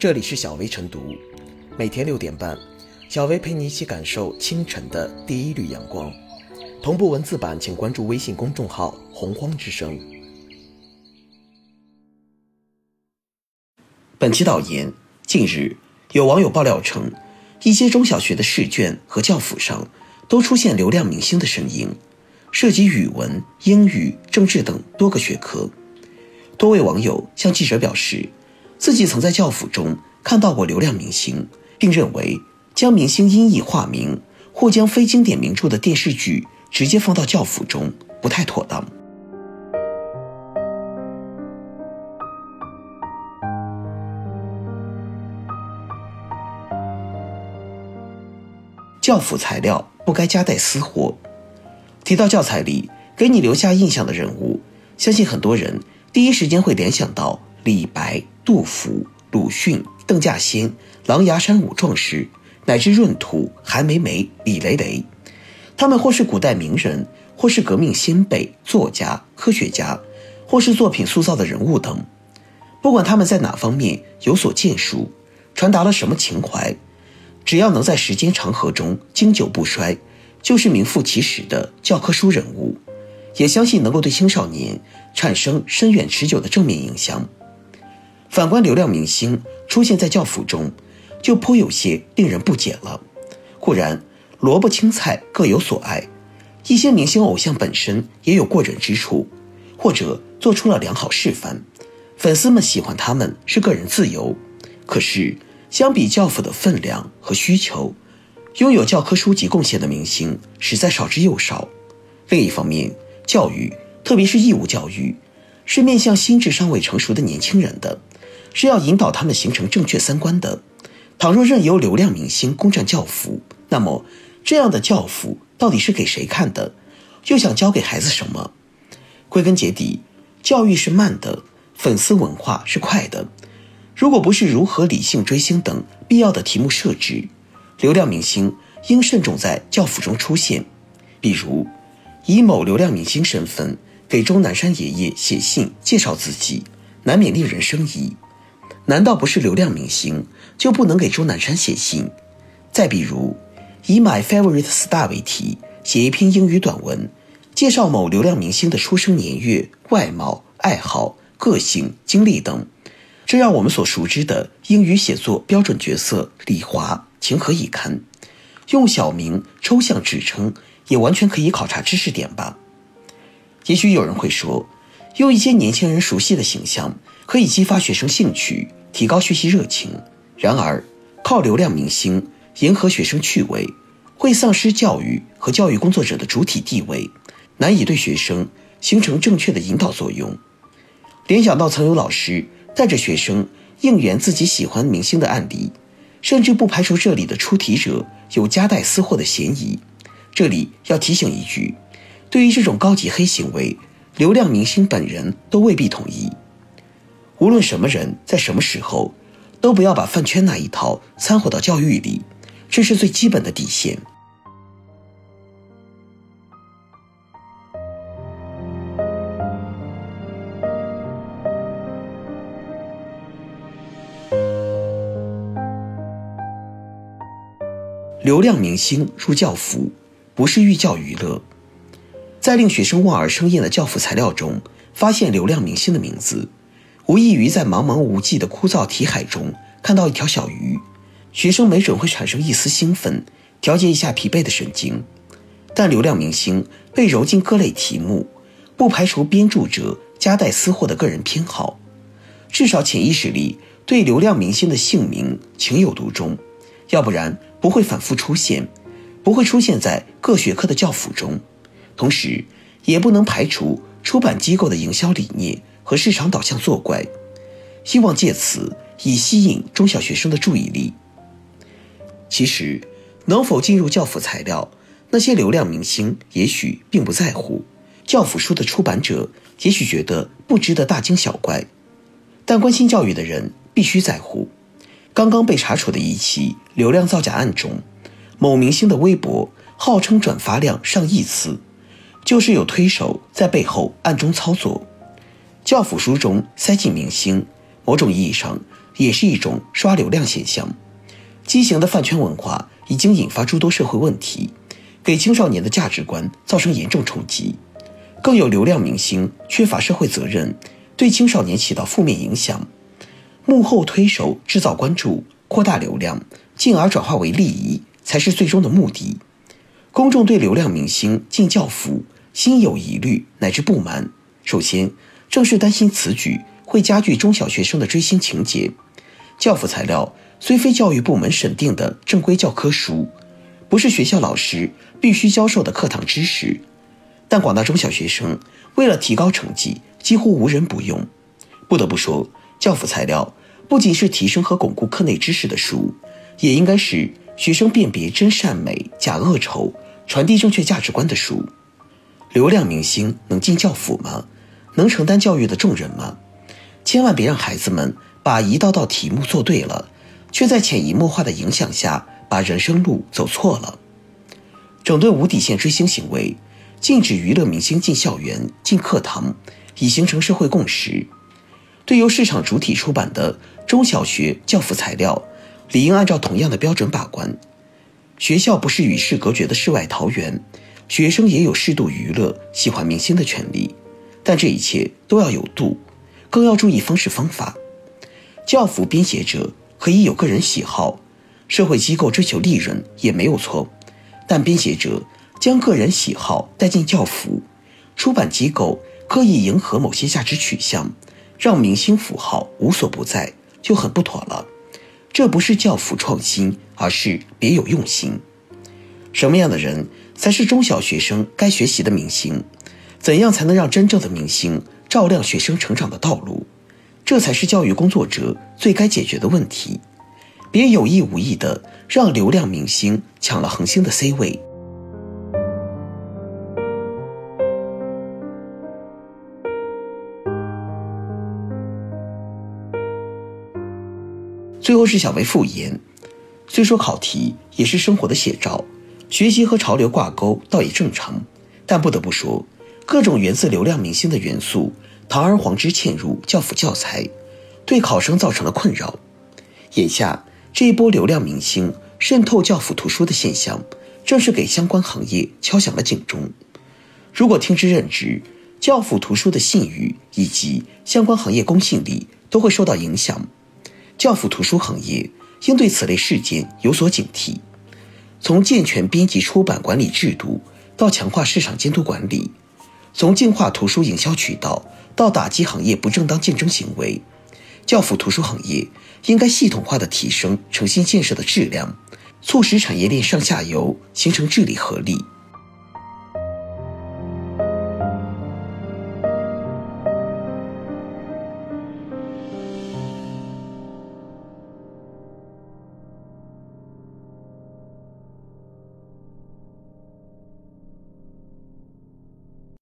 这里是小薇晨读，每天六点半，小薇陪你一起感受清晨的第一缕阳光。同步文字版，请关注微信公众号“洪荒之声”。本期导言：近日，有网友爆料称，一些中小学的试卷和教辅上都出现流量明星的身影，涉及语文、英语、政治等多个学科。多位网友向记者表示。自己曾在教辅中看到过流量明星，并认为将明星音译化名或将非经典名著的电视剧直接放到教辅中不太妥当。教辅材料不该夹带私货。提到教材里给你留下印象的人物，相信很多人第一时间会联想到李白。杜甫、鲁迅、邓稼先、狼牙山五壮士，乃至闰土、韩梅梅、李雷雷，他们或是古代名人，或是革命先辈、作家、科学家，或是作品塑造的人物等。不管他们在哪方面有所建树，传达了什么情怀，只要能在时间长河中经久不衰，就是名副其实的教科书人物。也相信能够对青少年产生深远持久的正面影响。反观流量明星出现在教辅中，就颇有些令人不解了。固然萝卜青菜各有所爱，一些明星偶像本身也有过人之处，或者做出了良好示范，粉丝们喜欢他们是个人自由。可是相比教辅的分量和需求，拥有教科书级贡献的明星实在少之又少。另一方面，教育特别是义务教育，是面向心智尚未成熟的年轻人的。是要引导他们形成正确三观的。倘若任由流量明星攻占教辅，那么这样的教辅到底是给谁看的？又想教给孩子什么？归根结底，教育是慢的，粉丝文化是快的。如果不是如何理性追星等必要的题目设置，流量明星应慎重在教辅中出现。比如，以某流量明星身份给钟南山爷爷写信介绍自己，难免令人生疑。难道不是流量明星就不能给钟南山写信？再比如，以 My Favorite Star 为题写一篇英语短文，介绍某流量明星的出生年月、外貌、爱好、个性、经历等，这让我们所熟知的英语写作标准角色李华情何以堪？用小名抽象指称，也完全可以考察知识点吧？也许有人会说，用一些年轻人熟悉的形象，可以激发学生兴趣。提高学习热情，然而靠流量明星迎合学生趣味，会丧失教育和教育工作者的主体地位，难以对学生形成正确的引导作用。联想到曾有老师带着学生应援自己喜欢明星的案例，甚至不排除这里的出题者有夹带私货的嫌疑。这里要提醒一句，对于这种高级黑行为，流量明星本人都未必统一。无论什么人，在什么时候，都不要把饭圈那一套掺和到教育里，这是最基本的底线。流量明星入教辅，不是寓教于乐，在令学生望而生厌的教辅材料中，发现流量明星的名字。无异于在茫茫无际的枯燥题海中看到一条小鱼，学生没准会产生一丝兴奋，调节一下疲惫的神经。但流量明星被揉进各类题目，不排除编著者夹带私货的个人偏好，至少潜意识里对流量明星的姓名情有独钟，要不然不会反复出现，不会出现在各学科的教辅中。同时，也不能排除出版机构的营销理念。和市场导向作怪，希望借此以吸引中小学生的注意力。其实，能否进入教辅材料，那些流量明星也许并不在乎，教辅书的出版者也许觉得不值得大惊小怪，但关心教育的人必须在乎。刚刚被查处的一起流量造假案中，某明星的微博号称转发量上亿次，就是有推手在背后暗中操作。教辅书中塞进明星，某种意义上也是一种刷流量现象。畸形的饭圈文化已经引发诸多社会问题，给青少年的价值观造成严重冲击。更有流量明星缺乏社会责任，对青少年起到负面影响。幕后推手制造关注、扩大流量，进而转化为利益，才是最终的目的。公众对流量明星进教辅心有疑虑乃至不满，首先正是担心此举会加剧中小学生的追星情节。教辅材料虽非教育部门审定的正规教科书，不是学校老师必须教授的课堂知识。但广大中小学生为了提高成绩，几乎无人不用。不得不说，教辅材料不仅是提升和巩固课内知识的书，也应该是学生辨别真善美、假恶丑、传递正确价值观的书。流量明星能进教辅吗？能承担教育的重任吗？千万别让孩子们把一道道题目做对了，却在潜移默化的影响下把人生路走错了。整顿无底线追星行为。禁止娱乐明星进校园、进课堂，已形成社会共识。对由市场主体出版的中小学教辅材料，理应按照同样的标准把关。学校不是与世隔绝的世外桃源，学生也有适度娱乐、喜欢明星的权利。但这一切都要有度，更要注意方式方法。教辅编写者可以有个人喜好，社会机构追求利润也没有错，但编写者。将个人喜好带进教辅，出版机构刻意迎合某些价值取向，让明星符号无所不在，就很不妥了。这不是教辅创新，而是别有用心。什么样的人才是中小学生该学习的明星？怎样才能让真正的明星照亮学生成长的道路？这才是教育工作者最该解决的问题。别有意无意的让流量明星抢了恒星的 C 位。最后是小薇复言，虽说考题也是生活的写照，学习和潮流挂钩倒也正常，但不得不说，各种源自流量明星的元素堂而皇之嵌入教辅教材，对考生造成了困扰。眼下这一波流量明星渗透教辅图书的现象，正是给相关行业敲响了警钟。如果听之任之，教辅图书的信誉以及相关行业公信力都会受到影响。教辅图书行业应对此类事件有所警惕，从健全编辑出版管理制度到强化市场监督管理，从净化图书营销渠道到打击行业不正当竞争行为，教辅图书行业应该系统化的提升诚信建设的质量，促使产业链上下游形成治理合力。